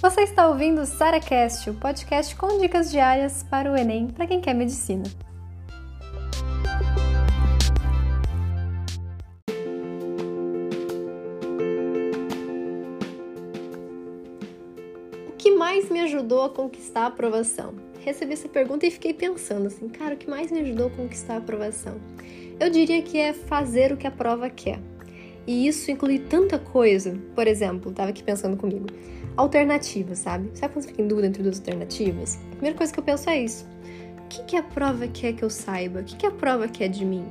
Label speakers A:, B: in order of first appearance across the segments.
A: Você está ouvindo o SaraCast, o podcast com dicas diárias para o Enem para quem quer medicina. O que mais me ajudou a conquistar a aprovação? Recebi essa pergunta e fiquei pensando assim, cara, o que mais me ajudou a conquistar a aprovação? Eu diria que é fazer o que a prova quer. E isso inclui tanta coisa. Por exemplo, tava aqui pensando comigo. Alternativas, sabe? Sabe quando você fica em dúvida entre duas alternativas? A primeira coisa que eu penso é isso. O que, que a prova quer que eu saiba? O que, que a prova quer de mim?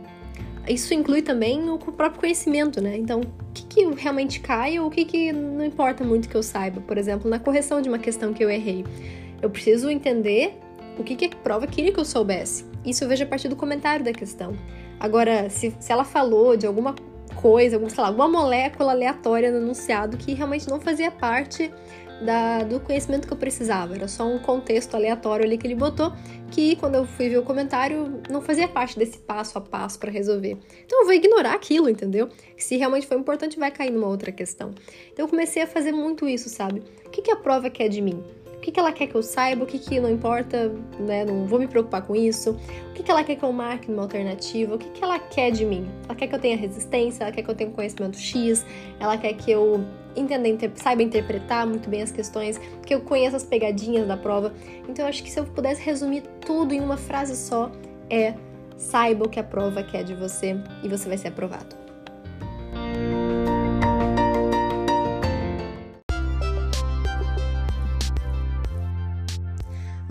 A: Isso inclui também o próprio conhecimento, né? Então, o que, que realmente cai ou o que, que não importa muito que eu saiba? Por exemplo, na correção de uma questão que eu errei. Eu preciso entender o que, que a prova queria que eu soubesse. Isso eu vejo a partir do comentário da questão. Agora, se, se ela falou de alguma coisa, algum, sei lá, alguma molécula aleatória no enunciado que realmente não fazia parte da, do conhecimento que eu precisava. Era só um contexto aleatório ali que ele botou, que quando eu fui ver o comentário, não fazia parte desse passo a passo para resolver. Então eu vou ignorar aquilo, entendeu? Se realmente foi importante, vai cair numa outra questão. Então eu comecei a fazer muito isso, sabe? O que, que a prova quer de mim? Que, que ela quer que eu saiba, o que, que não importa, né? Não vou me preocupar com isso. O que, que ela quer que eu marque numa alternativa? O que, que ela quer de mim? Ela quer que eu tenha resistência, ela quer que eu tenha conhecimento X, ela quer que eu entenda, inter saiba interpretar muito bem as questões, que eu conheça as pegadinhas da prova. Então eu acho que se eu pudesse resumir tudo em uma frase só, é saiba o que a prova quer de você e você vai ser aprovado.